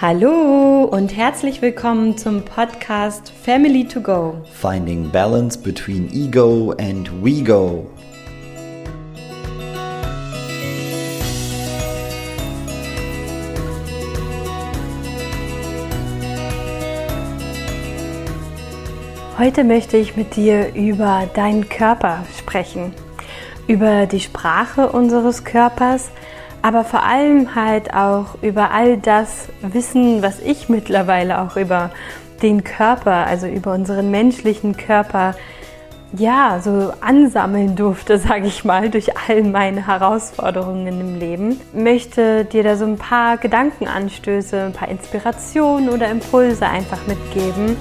Hallo und herzlich willkommen zum Podcast Family to Go. Finding balance between ego and we go. Heute möchte ich mit dir über deinen Körper sprechen, über die Sprache unseres Körpers, aber vor allem halt auch über all das Wissen, was ich mittlerweile auch über den Körper, also über unseren menschlichen Körper, ja, so ansammeln durfte, sage ich mal, durch all meine Herausforderungen im Leben. Möchte dir da so ein paar Gedankenanstöße, ein paar Inspirationen oder Impulse einfach mitgeben.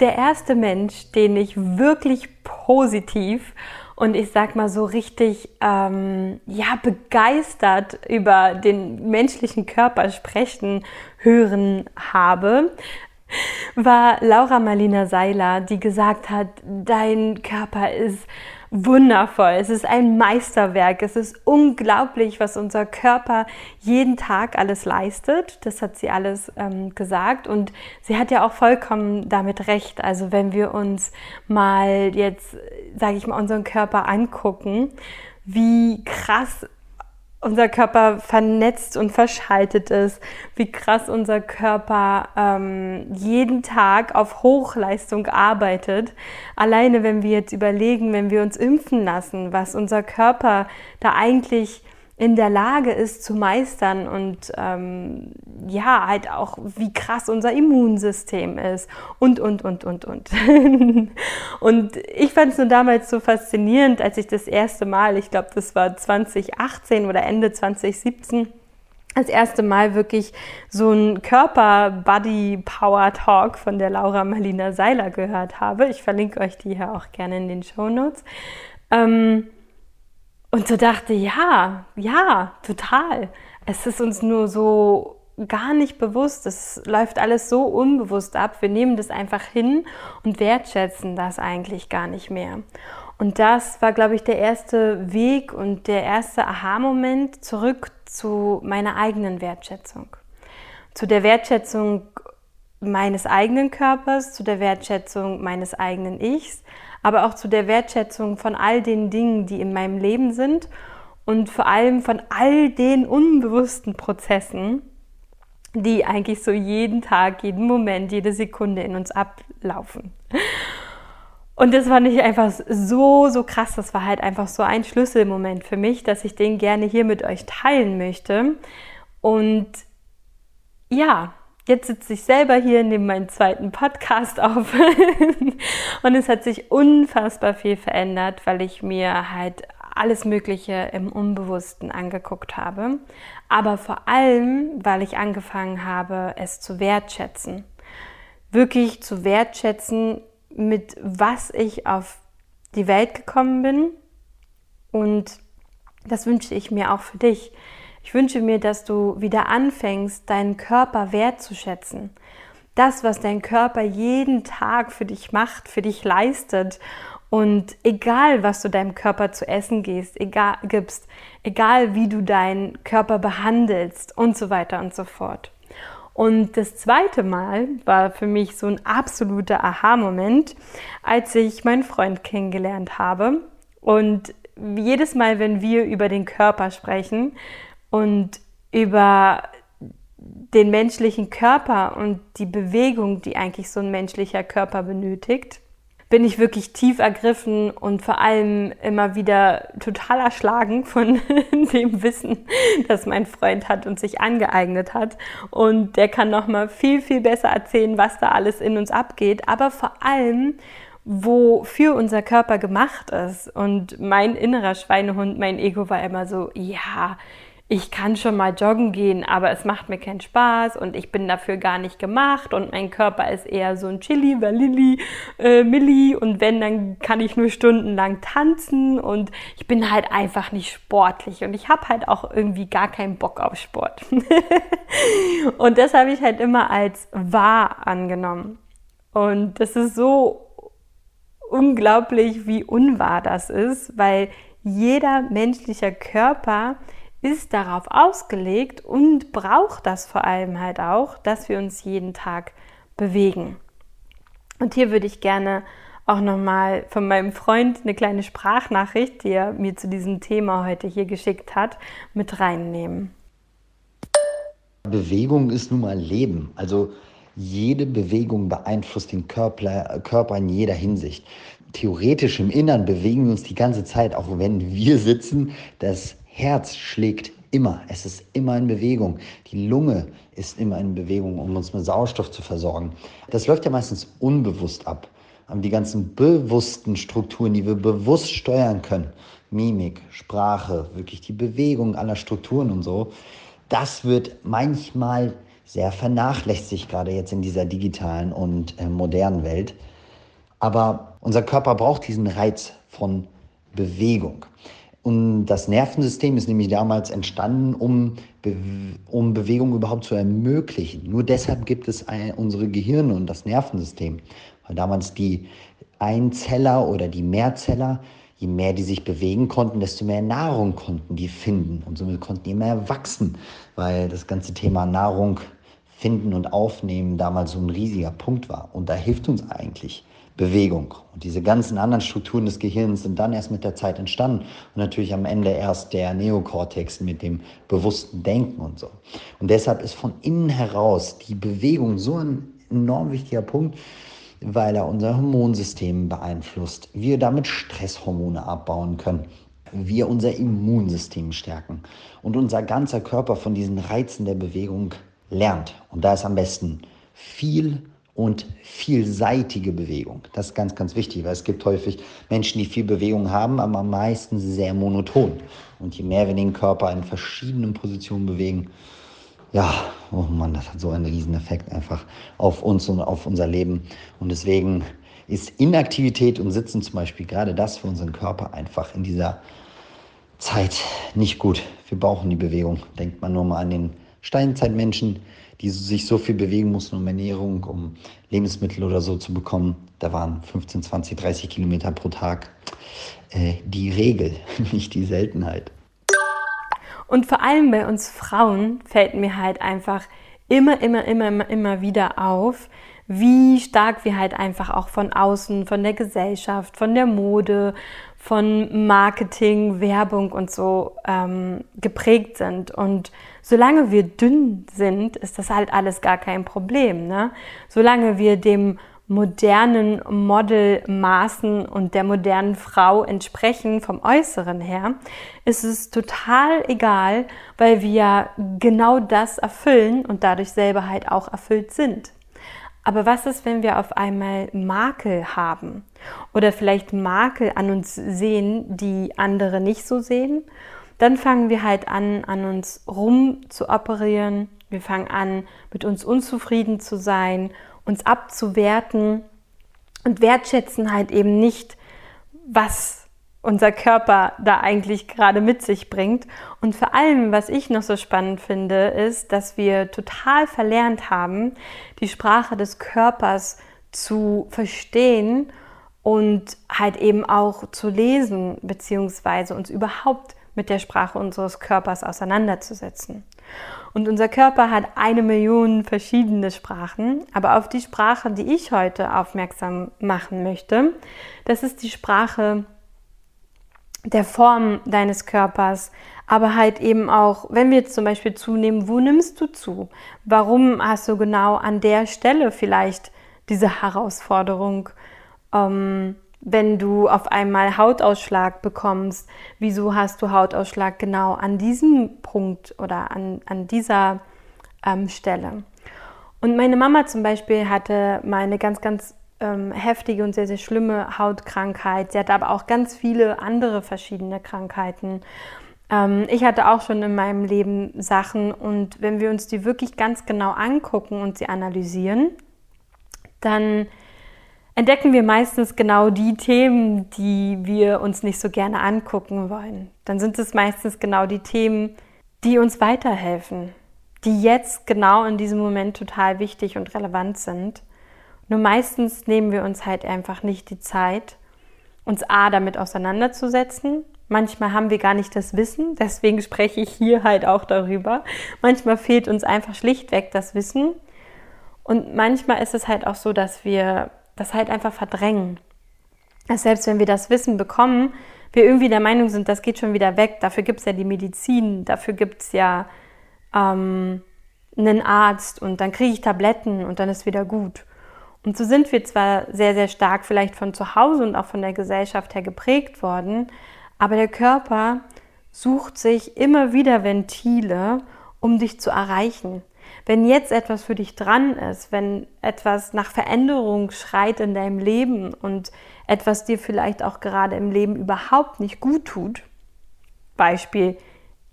Der erste Mensch, den ich wirklich positiv und ich sag mal so richtig ähm, ja begeistert über den menschlichen Körper sprechen hören habe, war Laura Marlina Seiler, die gesagt hat, dein Körper ist wundervoll. Es ist ein Meisterwerk. Es ist unglaublich, was unser Körper jeden Tag alles leistet. Das hat sie alles ähm, gesagt und sie hat ja auch vollkommen damit recht. Also wenn wir uns mal jetzt, sage ich mal, unseren Körper angucken, wie krass unser Körper vernetzt und verschaltet ist, wie krass unser Körper ähm, jeden Tag auf Hochleistung arbeitet. Alleine wenn wir jetzt überlegen, wenn wir uns impfen lassen, was unser Körper da eigentlich in der Lage ist zu meistern und ähm, ja, halt auch, wie krass unser Immunsystem ist und, und, und, und, und. und ich fand es nur damals so faszinierend, als ich das erste Mal, ich glaube, das war 2018 oder Ende 2017, das erste Mal wirklich so ein Körper-Body-Power-Talk von der Laura Marlina Seiler gehört habe. Ich verlinke euch die hier auch gerne in den Show Notes. Ähm, und so dachte, ja, ja, total. Es ist uns nur so gar nicht bewusst. Es läuft alles so unbewusst ab. Wir nehmen das einfach hin und wertschätzen das eigentlich gar nicht mehr. Und das war, glaube ich, der erste Weg und der erste Aha-Moment zurück zu meiner eigenen Wertschätzung. Zu der Wertschätzung meines eigenen Körpers, zu der Wertschätzung meines eigenen Ichs, aber auch zu der Wertschätzung von all den Dingen, die in meinem Leben sind und vor allem von all den unbewussten Prozessen, die eigentlich so jeden Tag, jeden Moment, jede Sekunde in uns ablaufen. Und das fand ich einfach so, so krass. Das war halt einfach so ein Schlüsselmoment für mich, dass ich den gerne hier mit euch teilen möchte. Und ja, Jetzt sitze ich selber hier, nehme meinen zweiten Podcast auf. Und es hat sich unfassbar viel verändert, weil ich mir halt alles Mögliche im Unbewussten angeguckt habe, aber vor allem, weil ich angefangen habe, es zu wertschätzen. Wirklich zu wertschätzen, mit was ich auf die Welt gekommen bin. Und das wünsche ich mir auch für dich ich wünsche mir, dass du wieder anfängst, deinen Körper wertzuschätzen. Das, was dein Körper jeden Tag für dich macht, für dich leistet. Und egal, was du deinem Körper zu essen gehst, egal, gibst, egal wie du deinen Körper behandelst und so weiter und so fort. Und das zweite Mal war für mich so ein absoluter Aha-Moment, als ich meinen Freund kennengelernt habe. Und jedes Mal, wenn wir über den Körper sprechen, und über den menschlichen Körper und die Bewegung, die eigentlich so ein menschlicher Körper benötigt, bin ich wirklich tief ergriffen und vor allem immer wieder total erschlagen von dem Wissen, das mein Freund hat und sich angeeignet hat. Und der kann noch mal viel viel besser erzählen, was da alles in uns abgeht, aber vor allem wofür unser Körper gemacht ist. Und mein innerer Schweinehund, mein Ego war immer so, ja, ich kann schon mal joggen gehen, aber es macht mir keinen Spaß und ich bin dafür gar nicht gemacht und mein Körper ist eher so ein Chili, Vanilli, äh, Milli und wenn, dann kann ich nur stundenlang tanzen und ich bin halt einfach nicht sportlich und ich habe halt auch irgendwie gar keinen Bock auf Sport. und das habe ich halt immer als wahr angenommen. Und das ist so unglaublich, wie unwahr das ist, weil jeder menschliche Körper ist darauf ausgelegt und braucht das vor allem halt auch, dass wir uns jeden Tag bewegen. Und hier würde ich gerne auch nochmal von meinem Freund eine kleine Sprachnachricht, die er mir zu diesem Thema heute hier geschickt hat, mit reinnehmen. Bewegung ist nun mal Leben. Also jede Bewegung beeinflusst den Körper, Körper in jeder Hinsicht. Theoretisch im Innern bewegen wir uns die ganze Zeit, auch wenn wir sitzen. Das Herz schlägt immer. Es ist immer in Bewegung. Die Lunge ist immer in Bewegung, um uns mit Sauerstoff zu versorgen. Das läuft ja meistens unbewusst ab. Die ganzen bewussten Strukturen, die wir bewusst steuern können, Mimik, Sprache, wirklich die Bewegung aller Strukturen und so, das wird manchmal sehr vernachlässigt, gerade jetzt in dieser digitalen und äh, modernen Welt. Aber unser Körper braucht diesen Reiz von Bewegung. Und das Nervensystem ist nämlich damals entstanden, um, Be um Bewegung überhaupt zu ermöglichen. Nur deshalb gibt es ein, unsere Gehirne und das Nervensystem. Weil damals die Einzeller oder die Mehrzeller je mehr die sich bewegen konnten, desto mehr Nahrung konnten die finden und somit konnten die mehr wachsen, weil das ganze Thema Nahrung finden und aufnehmen damals so ein riesiger Punkt war. Und da hilft uns eigentlich Bewegung. Und diese ganzen anderen Strukturen des Gehirns sind dann erst mit der Zeit entstanden und natürlich am Ende erst der Neokortex mit dem bewussten Denken und so. Und deshalb ist von innen heraus die Bewegung so ein enorm wichtiger Punkt, weil er unser Hormonsystem beeinflusst. Wir damit Stresshormone abbauen können. Wir unser Immunsystem stärken und unser ganzer Körper von diesen Reizen der Bewegung lernt. Und da ist am besten viel und vielseitige Bewegung. Das ist ganz, ganz wichtig, weil es gibt häufig Menschen, die viel Bewegung haben, aber am meisten sehr monoton. Und je mehr wir den Körper in verschiedenen Positionen bewegen, ja, oh Mann, das hat so einen riesen Effekt einfach auf uns und auf unser Leben. Und deswegen ist Inaktivität und Sitzen zum Beispiel gerade das für unseren Körper einfach in dieser Zeit nicht gut. Wir brauchen die Bewegung. Denkt man nur mal an den Steinzeitmenschen, die sich so viel bewegen mussten, um Ernährung, um Lebensmittel oder so zu bekommen. Da waren 15, 20, 30 Kilometer pro Tag äh, die Regel, nicht die Seltenheit. Und vor allem bei uns Frauen fällt mir halt einfach immer, immer, immer, immer, immer wieder auf, wie stark wir halt einfach auch von außen, von der Gesellschaft, von der Mode, von Marketing, Werbung und so ähm, geprägt sind. Und solange wir dünn sind, ist das halt alles gar kein Problem. Ne? Solange wir dem modernen Modelmaßen und der modernen Frau entsprechen vom Äußeren her, ist es total egal, weil wir genau das erfüllen und dadurch selber halt auch erfüllt sind. Aber was ist, wenn wir auf einmal Makel haben oder vielleicht Makel an uns sehen, die andere nicht so sehen? Dann fangen wir halt an, an uns rum zu operieren. Wir fangen an, mit uns unzufrieden zu sein uns abzuwerten und wertschätzen halt eben nicht, was unser Körper da eigentlich gerade mit sich bringt. Und vor allem, was ich noch so spannend finde, ist, dass wir total verlernt haben, die Sprache des Körpers zu verstehen und halt eben auch zu lesen, beziehungsweise uns überhaupt mit der Sprache unseres Körpers auseinanderzusetzen. Und unser Körper hat eine Million verschiedene Sprachen, aber auf die Sprache, die ich heute aufmerksam machen möchte, das ist die Sprache der Form deines Körpers, aber halt eben auch, wenn wir jetzt zum Beispiel zunehmen, wo nimmst du zu? Warum hast du genau an der Stelle vielleicht diese Herausforderung? Ähm, wenn du auf einmal Hautausschlag bekommst, wieso hast du Hautausschlag genau an diesem Punkt oder an, an dieser ähm, Stelle? Und meine Mama zum Beispiel hatte mal eine ganz, ganz ähm, heftige und sehr, sehr schlimme Hautkrankheit. Sie hatte aber auch ganz viele andere verschiedene Krankheiten. Ähm, ich hatte auch schon in meinem Leben Sachen und wenn wir uns die wirklich ganz genau angucken und sie analysieren, dann entdecken wir meistens genau die Themen, die wir uns nicht so gerne angucken wollen. Dann sind es meistens genau die Themen, die uns weiterhelfen, die jetzt genau in diesem Moment total wichtig und relevant sind. Nur meistens nehmen wir uns halt einfach nicht die Zeit, uns A damit auseinanderzusetzen, Manchmal haben wir gar nicht das Wissen, deswegen spreche ich hier halt auch darüber. Manchmal fehlt uns einfach schlichtweg das Wissen. Und manchmal ist es halt auch so, dass wir das halt einfach verdrängen. Dass selbst wenn wir das Wissen bekommen, wir irgendwie der Meinung sind, das geht schon wieder weg. Dafür gibt es ja die Medizin, dafür gibt es ja ähm, einen Arzt und dann kriege ich Tabletten und dann ist wieder gut. Und so sind wir zwar sehr, sehr stark vielleicht von zu Hause und auch von der Gesellschaft her geprägt worden, aber der Körper sucht sich immer wieder Ventile, um dich zu erreichen. Wenn jetzt etwas für dich dran ist, wenn etwas nach Veränderung schreit in deinem Leben und etwas dir vielleicht auch gerade im Leben überhaupt nicht gut tut, Beispiel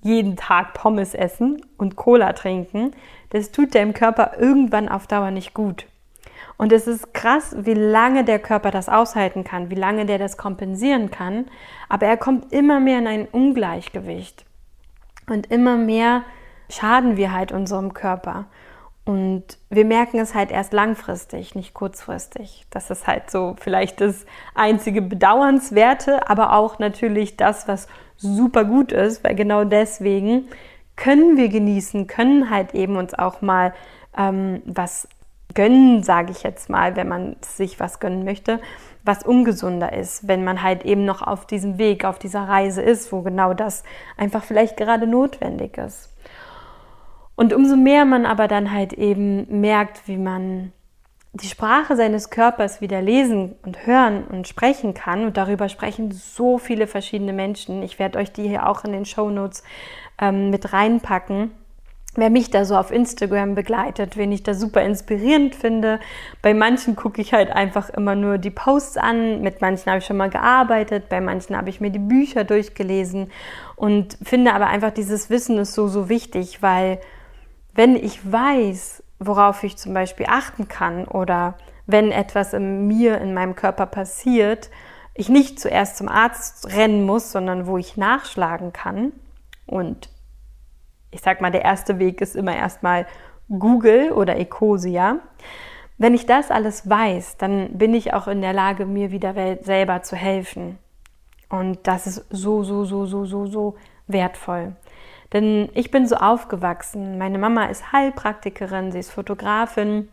jeden Tag Pommes essen und Cola trinken, das tut deinem Körper irgendwann auf Dauer nicht gut. Und es ist krass, wie lange der Körper das aushalten kann, wie lange der das kompensieren kann. Aber er kommt immer mehr in ein Ungleichgewicht. Und immer mehr schaden wir halt unserem Körper. Und wir merken es halt erst langfristig, nicht kurzfristig. Das ist halt so vielleicht das einzige Bedauernswerte, aber auch natürlich das, was super gut ist, weil genau deswegen können wir genießen, können halt eben uns auch mal ähm, was gönnen, sage ich jetzt mal, wenn man sich was gönnen möchte, was ungesunder ist, wenn man halt eben noch auf diesem Weg, auf dieser Reise ist, wo genau das einfach vielleicht gerade notwendig ist. Und umso mehr man aber dann halt eben merkt, wie man die Sprache seines Körpers wieder lesen und hören und sprechen kann, und darüber sprechen so viele verschiedene Menschen, ich werde euch die hier auch in den Show Notes ähm, mit reinpacken, wer mich da so auf Instagram begleitet, wen ich da super inspirierend finde. Bei manchen gucke ich halt einfach immer nur die Posts an, mit manchen habe ich schon mal gearbeitet, bei manchen habe ich mir die Bücher durchgelesen und finde aber einfach dieses Wissen ist so, so wichtig, weil wenn ich weiß, worauf ich zum Beispiel achten kann oder wenn etwas in mir, in meinem Körper passiert, ich nicht zuerst zum Arzt rennen muss, sondern wo ich nachschlagen kann und ich sag mal, der erste Weg ist immer erstmal Google oder Ecosia. Wenn ich das alles weiß, dann bin ich auch in der Lage, mir wieder selber zu helfen. Und das ist so, so, so, so, so, so wertvoll. Denn ich bin so aufgewachsen. Meine Mama ist Heilpraktikerin, sie ist Fotografin.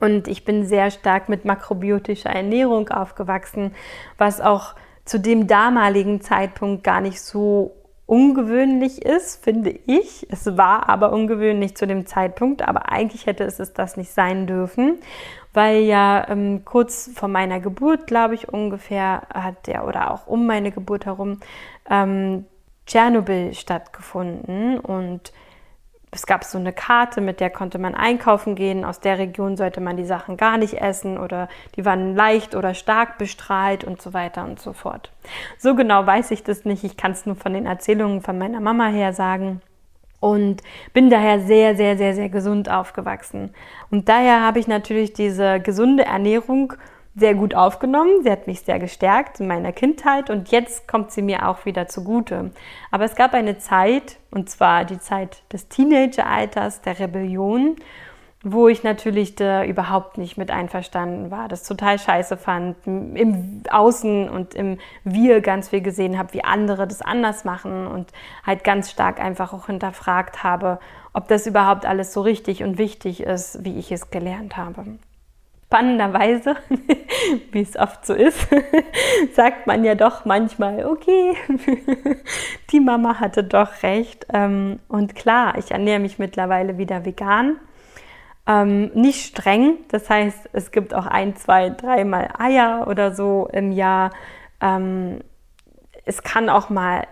Und ich bin sehr stark mit makrobiotischer Ernährung aufgewachsen, was auch zu dem damaligen Zeitpunkt gar nicht so ungewöhnlich ist, finde ich. Es war aber ungewöhnlich zu dem Zeitpunkt, aber eigentlich hätte es, das nicht sein dürfen, weil ja ähm, kurz vor meiner Geburt, glaube ich, ungefähr hat der oder auch um meine Geburt herum ähm, Tschernobyl stattgefunden und es gab so eine Karte, mit der konnte man einkaufen gehen. Aus der Region sollte man die Sachen gar nicht essen oder die waren leicht oder stark bestrahlt und so weiter und so fort. So genau weiß ich das nicht. Ich kann es nur von den Erzählungen von meiner Mama her sagen und bin daher sehr, sehr, sehr, sehr gesund aufgewachsen. Und daher habe ich natürlich diese gesunde Ernährung sehr gut aufgenommen. Sie hat mich sehr gestärkt in meiner Kindheit und jetzt kommt sie mir auch wieder zugute. Aber es gab eine Zeit, und zwar die Zeit des Teenageralters, der Rebellion, wo ich natürlich da überhaupt nicht mit einverstanden war, das total scheiße fand, im Außen und im Wir ganz viel gesehen habe, wie andere das anders machen und halt ganz stark einfach auch hinterfragt habe, ob das überhaupt alles so richtig und wichtig ist, wie ich es gelernt habe. Spannenderweise, wie es oft so ist, sagt man ja doch manchmal, okay, die Mama hatte doch recht. Ähm, und klar, ich ernähre mich mittlerweile wieder vegan. Ähm, nicht streng, das heißt, es gibt auch ein, zwei, dreimal Eier oder so im Jahr. Ähm, es kann auch mal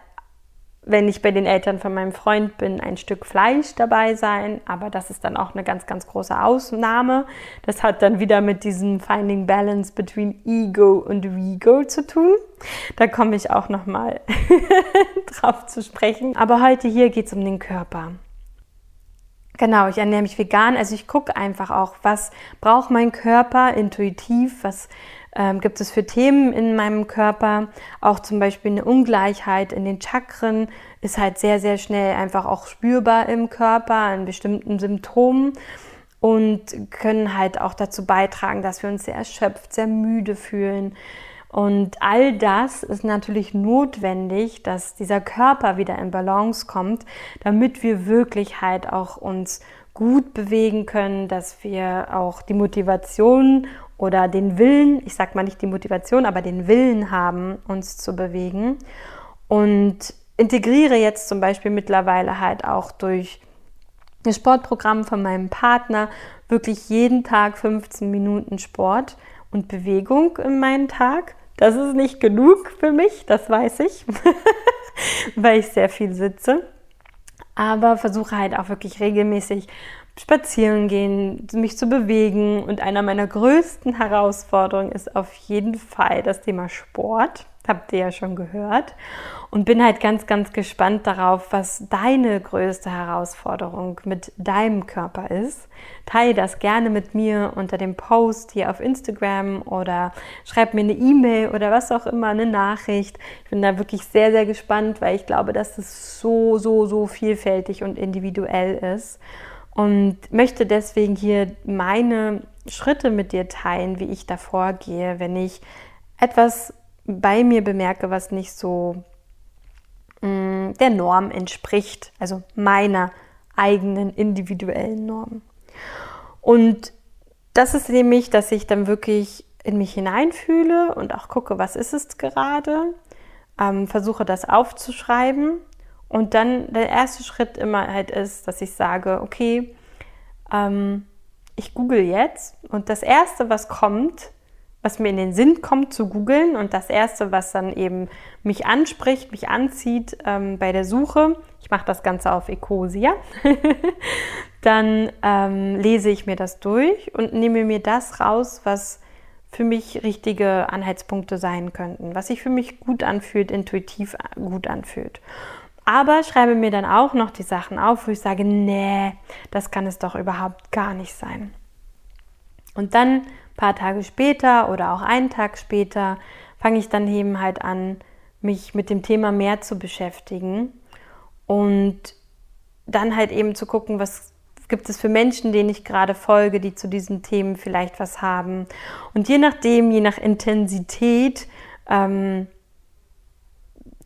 wenn ich bei den Eltern von meinem Freund bin, ein Stück Fleisch dabei sein. Aber das ist dann auch eine ganz, ganz große Ausnahme. Das hat dann wieder mit diesem Finding Balance between Ego und Rego zu tun. Da komme ich auch nochmal drauf zu sprechen. Aber heute hier geht es um den Körper. Genau, ich ernähre mich vegan. Also ich gucke einfach auch, was braucht mein Körper intuitiv, was ähm, gibt es für Themen in meinem Körper. Auch zum Beispiel eine Ungleichheit in den Chakren ist halt sehr, sehr schnell einfach auch spürbar im Körper an bestimmten Symptomen und können halt auch dazu beitragen, dass wir uns sehr erschöpft, sehr müde fühlen. Und all das ist natürlich notwendig, dass dieser Körper wieder in Balance kommt, damit wir wirklich halt auch uns gut bewegen können, dass wir auch die Motivation oder den Willen, ich sag mal nicht die Motivation, aber den Willen haben, uns zu bewegen. Und integriere jetzt zum Beispiel mittlerweile halt auch durch das Sportprogramm von meinem Partner wirklich jeden Tag 15 Minuten Sport und Bewegung in meinen Tag. Das ist nicht genug für mich, das weiß ich, weil ich sehr viel sitze. Aber versuche halt auch wirklich regelmäßig spazieren gehen, mich zu bewegen. Und einer meiner größten Herausforderungen ist auf jeden Fall das Thema Sport habt ihr ja schon gehört. Und bin halt ganz, ganz gespannt darauf, was deine größte Herausforderung mit deinem Körper ist. Teile das gerne mit mir unter dem Post hier auf Instagram oder schreib mir eine E-Mail oder was auch immer, eine Nachricht. Ich bin da wirklich sehr, sehr gespannt, weil ich glaube, dass es so, so, so vielfältig und individuell ist. Und möchte deswegen hier meine Schritte mit dir teilen, wie ich da vorgehe, wenn ich etwas bei mir bemerke, was nicht so mh, mm, der Norm entspricht, also meiner eigenen individuellen Norm. Und das ist nämlich, dass ich dann wirklich in mich hineinfühle und auch gucke, was ist es gerade, ähm, versuche das aufzuschreiben und dann der erste Schritt immer halt ist, dass ich sage, okay, ähm, ich google jetzt und das erste, was kommt, was mir in den Sinn kommt zu googeln und das erste, was dann eben mich anspricht, mich anzieht ähm, bei der Suche, ich mache das Ganze auf Ecosia, dann ähm, lese ich mir das durch und nehme mir das raus, was für mich richtige Anhaltspunkte sein könnten, was sich für mich gut anfühlt, intuitiv gut anfühlt. Aber schreibe mir dann auch noch die Sachen auf, wo ich sage, nee, das kann es doch überhaupt gar nicht sein. Und dann paar Tage später oder auch einen Tag später fange ich dann eben halt an, mich mit dem Thema mehr zu beschäftigen und dann halt eben zu gucken, was gibt es für Menschen, denen ich gerade folge, die zu diesen Themen vielleicht was haben. Und je nachdem, je nach Intensität, ähm,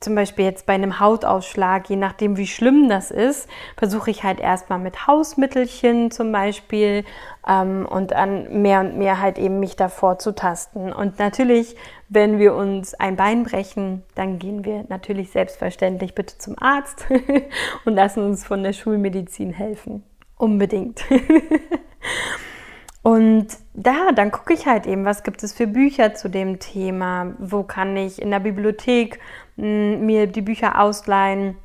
zum Beispiel jetzt bei einem Hautausschlag, je nachdem wie schlimm das ist, versuche ich halt erstmal mit Hausmittelchen zum Beispiel ähm, und dann mehr und mehr halt eben mich davor zu tasten. Und natürlich, wenn wir uns ein Bein brechen, dann gehen wir natürlich selbstverständlich bitte zum Arzt und lassen uns von der Schulmedizin helfen. Unbedingt. Und da, dann gucke ich halt eben, was gibt es für Bücher zu dem Thema, wo kann ich in der Bibliothek mir die Bücher ausleihen,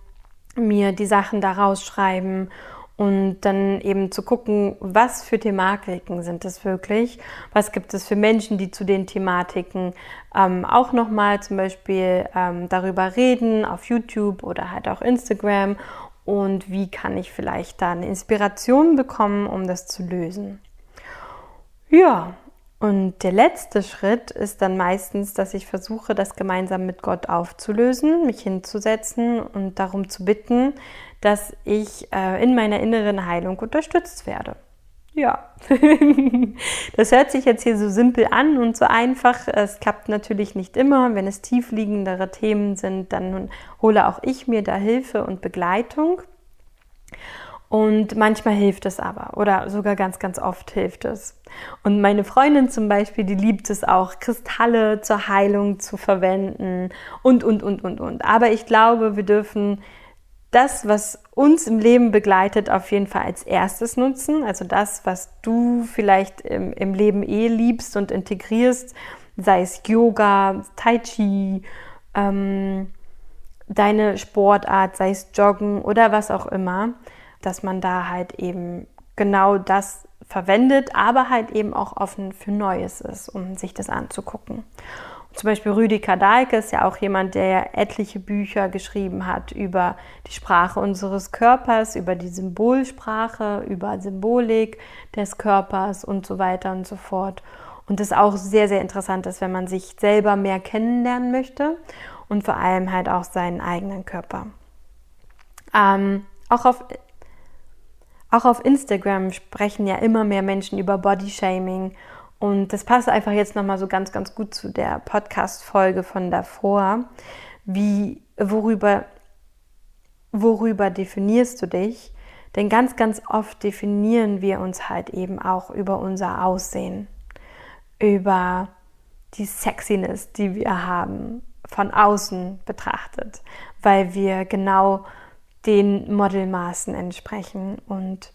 mir die Sachen daraus schreiben und dann eben zu gucken, was für Thematiken sind es wirklich, was gibt es für Menschen, die zu den Thematiken ähm, auch nochmal zum Beispiel ähm, darüber reden auf YouTube oder halt auch Instagram? Und wie kann ich vielleicht da eine Inspiration bekommen, um das zu lösen. Ja, und der letzte Schritt ist dann meistens, dass ich versuche, das gemeinsam mit Gott aufzulösen, mich hinzusetzen und darum zu bitten, dass ich äh, in meiner inneren Heilung unterstützt werde. Ja, das hört sich jetzt hier so simpel an und so einfach. Es klappt natürlich nicht immer. Wenn es tiefliegendere Themen sind, dann hole auch ich mir da Hilfe und Begleitung. Und manchmal hilft es aber oder sogar ganz, ganz oft hilft es. Und meine Freundin zum Beispiel, die liebt es auch, Kristalle zur Heilung zu verwenden und, und, und, und, und. Aber ich glaube, wir dürfen das, was uns im Leben begleitet, auf jeden Fall als erstes nutzen. Also das, was du vielleicht im, im Leben eh liebst und integrierst, sei es Yoga, Tai Chi, ähm, deine Sportart, sei es Joggen oder was auch immer dass man da halt eben genau das verwendet, aber halt eben auch offen für Neues ist, um sich das anzugucken. Und zum Beispiel Rüdiger Dahlke ist ja auch jemand, der etliche Bücher geschrieben hat über die Sprache unseres Körpers, über die Symbolsprache, über Symbolik des Körpers und so weiter und so fort. Und das auch sehr, sehr interessant ist, wenn man sich selber mehr kennenlernen möchte und vor allem halt auch seinen eigenen Körper. Ähm, auch auf auch auf Instagram sprechen ja immer mehr Menschen über Bodyshaming Und das passt einfach jetzt nochmal so ganz, ganz gut zu der Podcast-Folge von davor. Wie, worüber, worüber definierst du dich? Denn ganz, ganz oft definieren wir uns halt eben auch über unser Aussehen, über die Sexiness, die wir haben, von außen betrachtet, weil wir genau den Modelmaßen entsprechen. Und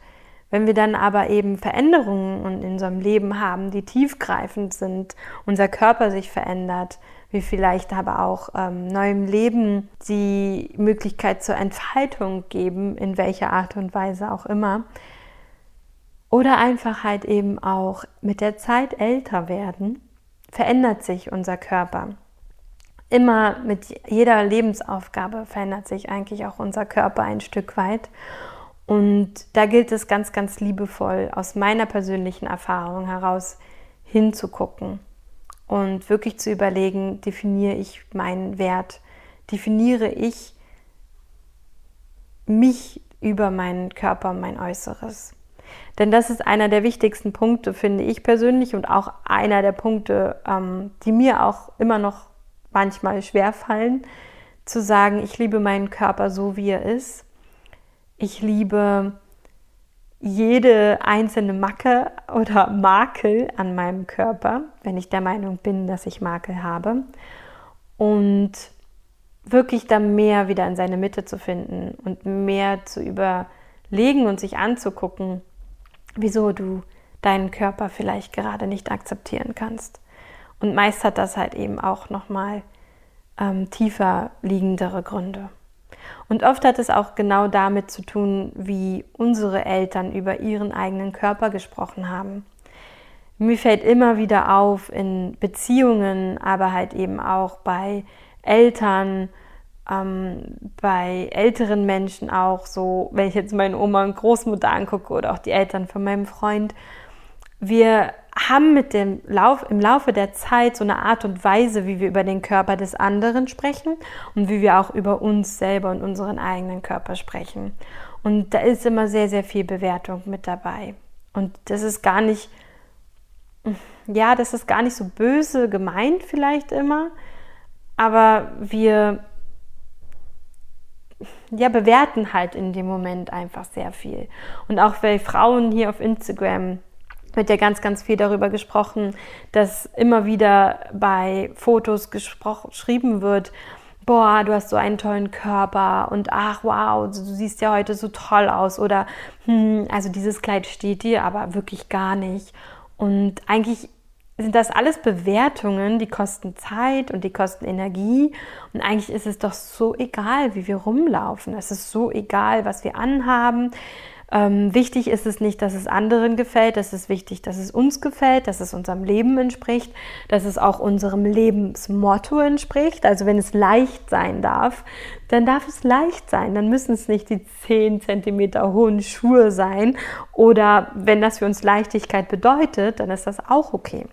wenn wir dann aber eben Veränderungen in unserem Leben haben, die tiefgreifend sind, unser Körper sich verändert, wir vielleicht aber auch ähm, neuem Leben die Möglichkeit zur Entfaltung geben, in welcher Art und Weise auch immer, oder einfach halt eben auch mit der Zeit älter werden, verändert sich unser Körper. Immer mit jeder Lebensaufgabe verändert sich eigentlich auch unser Körper ein Stück weit. Und da gilt es ganz, ganz liebevoll aus meiner persönlichen Erfahrung heraus hinzugucken und wirklich zu überlegen, definiere ich meinen Wert, definiere ich mich über meinen Körper, mein Äußeres. Denn das ist einer der wichtigsten Punkte, finde ich persönlich, und auch einer der Punkte, ähm, die mir auch immer noch manchmal schwer fallen, zu sagen, ich liebe meinen Körper so, wie er ist. Ich liebe jede einzelne Macke oder Makel an meinem Körper, wenn ich der Meinung bin, dass ich Makel habe. Und wirklich da mehr wieder in seine Mitte zu finden und mehr zu überlegen und sich anzugucken, wieso du deinen Körper vielleicht gerade nicht akzeptieren kannst. Und meist hat das halt eben auch nochmal ähm, tiefer liegendere Gründe. Und oft hat es auch genau damit zu tun, wie unsere Eltern über ihren eigenen Körper gesprochen haben. Mir fällt immer wieder auf in Beziehungen, aber halt eben auch bei Eltern, ähm, bei älteren Menschen auch so, wenn ich jetzt meine Oma und Großmutter angucke oder auch die Eltern von meinem Freund, wir haben mit dem Lauf, im Laufe der Zeit so eine Art und Weise, wie wir über den Körper des anderen sprechen und wie wir auch über uns selber und unseren eigenen Körper sprechen. Und da ist immer sehr, sehr viel Bewertung mit dabei. Und das ist gar nicht, ja, das ist gar nicht so böse gemeint vielleicht immer, aber wir ja, bewerten halt in dem Moment einfach sehr viel. Und auch bei Frauen hier auf Instagram wird ja ganz, ganz viel darüber gesprochen, dass immer wieder bei Fotos geschrieben wird, boah, du hast so einen tollen Körper und ach wow, du siehst ja heute so toll aus oder hm, also dieses Kleid steht dir aber wirklich gar nicht. Und eigentlich sind das alles Bewertungen, die kosten Zeit und die kosten Energie. Und eigentlich ist es doch so egal, wie wir rumlaufen. Es ist so egal, was wir anhaben. Ähm, wichtig ist es nicht, dass es anderen gefällt, es ist wichtig, dass es uns gefällt, dass es unserem Leben entspricht, dass es auch unserem Lebensmotto entspricht. Also wenn es leicht sein darf, dann darf es leicht sein. Dann müssen es nicht die 10 cm hohen Schuhe sein. Oder wenn das für uns Leichtigkeit bedeutet, dann ist das auch okay.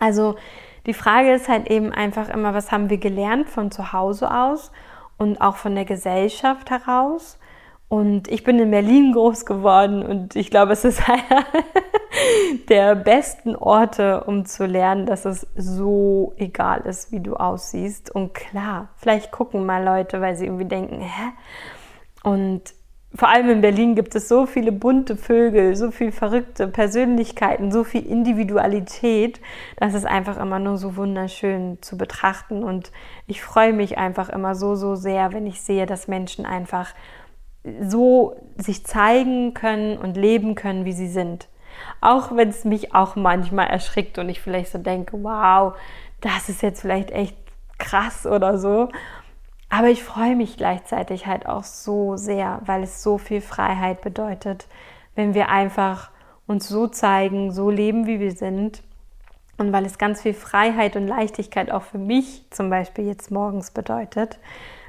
Also die Frage ist halt eben einfach immer, was haben wir gelernt von zu Hause aus und auch von der Gesellschaft heraus? Und ich bin in Berlin groß geworden und ich glaube, es ist einer der besten Orte, um zu lernen, dass es so egal ist, wie du aussiehst. Und klar, vielleicht gucken mal Leute, weil sie irgendwie denken, hä? Und vor allem in Berlin gibt es so viele bunte Vögel, so viele verrückte Persönlichkeiten, so viel Individualität, dass es einfach immer nur so wunderschön zu betrachten. Und ich freue mich einfach immer so, so sehr, wenn ich sehe, dass Menschen einfach so sich zeigen können und leben können, wie sie sind. Auch wenn es mich auch manchmal erschrickt und ich vielleicht so denke, wow, das ist jetzt vielleicht echt krass oder so. Aber ich freue mich gleichzeitig halt auch so sehr, weil es so viel Freiheit bedeutet, wenn wir einfach uns so zeigen, so leben, wie wir sind. Und weil es ganz viel Freiheit und Leichtigkeit auch für mich zum Beispiel jetzt morgens bedeutet,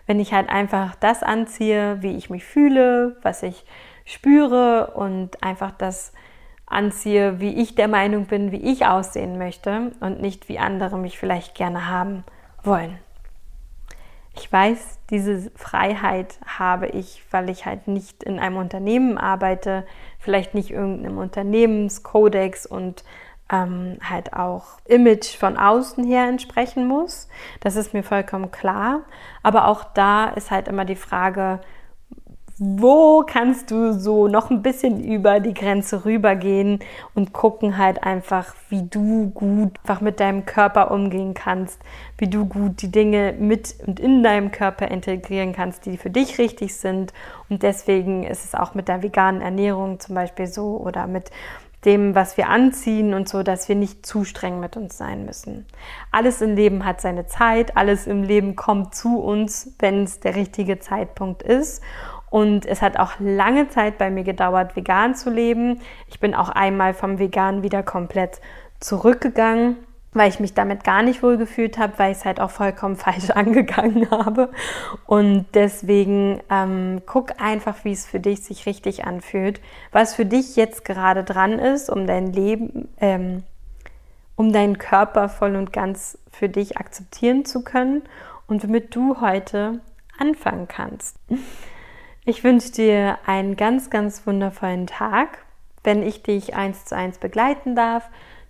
wenn ich halt einfach das anziehe, wie ich mich fühle, was ich spüre und einfach das anziehe, wie ich der Meinung bin, wie ich aussehen möchte und nicht wie andere mich vielleicht gerne haben wollen. Ich weiß, diese Freiheit habe ich, weil ich halt nicht in einem Unternehmen arbeite, vielleicht nicht irgendeinem Unternehmenskodex und ähm, halt auch Image von außen her entsprechen muss. Das ist mir vollkommen klar. Aber auch da ist halt immer die Frage, wo kannst du so noch ein bisschen über die Grenze rübergehen und gucken halt einfach, wie du gut einfach mit deinem Körper umgehen kannst, wie du gut die Dinge mit und in deinem Körper integrieren kannst, die für dich richtig sind. Und deswegen ist es auch mit der veganen Ernährung zum Beispiel so oder mit dem, was wir anziehen und so, dass wir nicht zu streng mit uns sein müssen. Alles im Leben hat seine Zeit, alles im Leben kommt zu uns, wenn es der richtige Zeitpunkt ist. Und es hat auch lange Zeit bei mir gedauert, vegan zu leben. Ich bin auch einmal vom Vegan wieder komplett zurückgegangen, weil ich mich damit gar nicht wohl gefühlt habe, weil ich es halt auch vollkommen falsch angegangen habe. Und deswegen ähm, guck einfach, wie es für dich sich richtig anfühlt, was für dich jetzt gerade dran ist, um dein Leben, ähm, um deinen Körper voll und ganz für dich akzeptieren zu können und womit du heute anfangen kannst. Ich wünsche dir einen ganz, ganz wundervollen Tag. Wenn ich dich eins zu eins begleiten darf,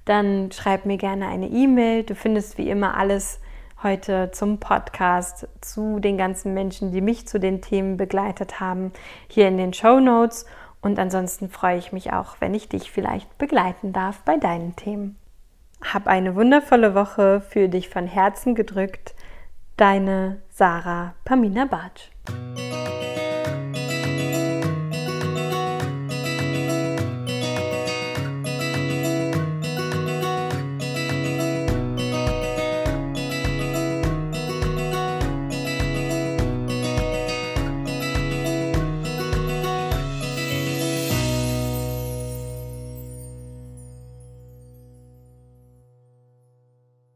dann schreib mir gerne eine E-Mail. Du findest wie immer alles heute zum Podcast, zu den ganzen Menschen, die mich zu den Themen begleitet haben, hier in den Show Notes. Und ansonsten freue ich mich auch, wenn ich dich vielleicht begleiten darf bei deinen Themen. Hab eine wundervolle Woche, für dich von Herzen gedrückt. Deine Sarah Pamina Bartsch.